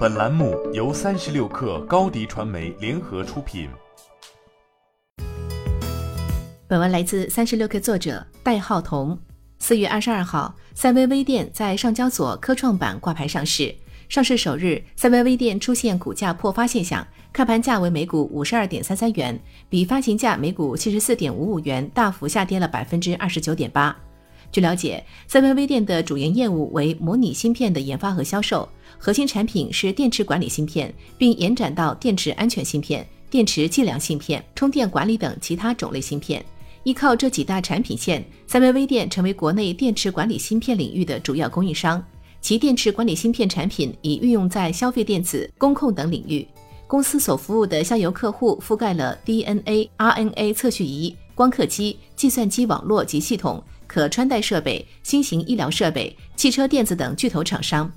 本栏目由三十六氪高低传媒联合出品。本文来自三十六氪作者戴浩彤。四月二十二号，赛微微电在上交所科创板挂牌上市。上市首日，赛微微电出现股价破发现象，开盘价为每股五十二点三三元，比发行价每股七十四点五五元大幅下跌了百分之二十九点八。据了解，三维微电的主营业务为模拟芯片的研发和销售，核心产品是电池管理芯片，并延展到电池安全芯片、电池计量芯片、充电管理等其他种类芯片。依靠这几大产品线，三维微电成为国内电池管理芯片领域的主要供应商。其电池管理芯片产品已运用在消费电子、工控等领域。公司所服务的下游客户覆盖了 DNA、RNA 测序仪、光刻机、计算机网络及系统。可穿戴设备、新型医疗设备、汽车电子等巨头厂商。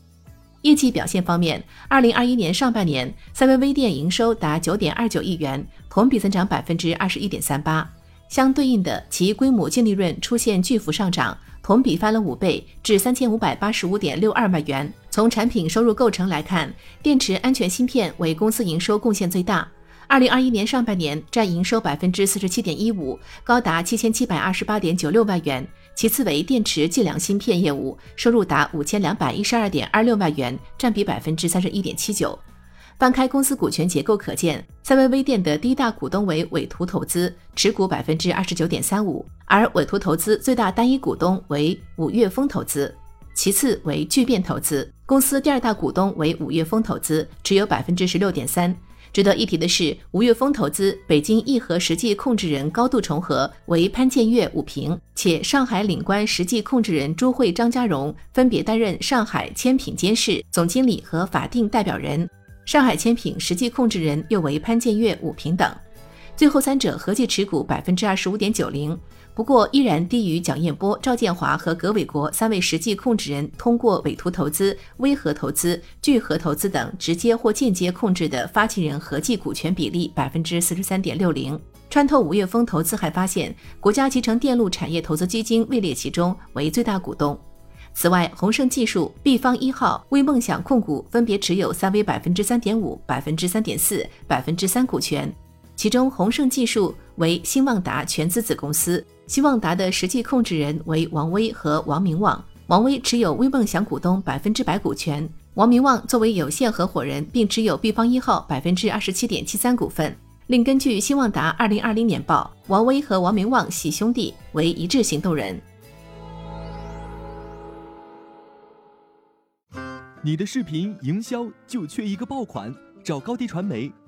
业绩表现方面，二零二一年上半年，三微微电营收达九点二九亿元，同比增长百分之二十一点三八。相对应的，其规模净利润出现巨幅上涨，同比翻了五倍，至三千五百八十五点六二万元。从产品收入构成来看，电池安全芯片为公司营收贡献最大。二零二一年上半年占营收百分之四十七点一五，高达七千七百二十八点九六万元。其次为电池计量芯片业务，收入达五千两百一十二点二六万元，占比百分之三十一点七九。翻开公司股权结构可见，赛维微电的第一大股东为伟图投资，持股百分之二十九点三五，而伟图投资最大单一股东为五岳峰投资，其次为聚变投资。公司第二大股东为五岳峰投资，持有百分之十六点三。值得一提的是，吴越峰投资北京亿和实际控制人高度重合，为潘建岳、武平，且上海领关实际控制人朱慧、张家荣分别担任上海千品监事、总经理和法定代表人，上海千品实际控制人又为潘建岳、武平等。最后三者合计持股百分之二十五点九零。不过依然低于蒋彦波、赵建华和葛伟国三位实际控制人通过委托投资、微合投资、聚合投资等直接或间接控制的发起人合计股权比例百分之四十三点六零。穿透五月风投资还发现，国家集成电路产业投资基金位列其中为最大股东。此外，宏盛技术、毕方一号、微梦想控股分别持有三微百分之三点五、百分之三点四、百分之三股权。其中，宏盛技术为新旺达全资子公司。希旺达的实际控制人为王威和王明旺，王威持有微梦想股东百分之百股权，王明旺作为有限合伙人，并持有必方一号百分之二十七点七三股份。另根据新旺达二零二零年报，王威和王明旺系兄弟，为一致行动人。你的视频营销就缺一个爆款，找高低传媒，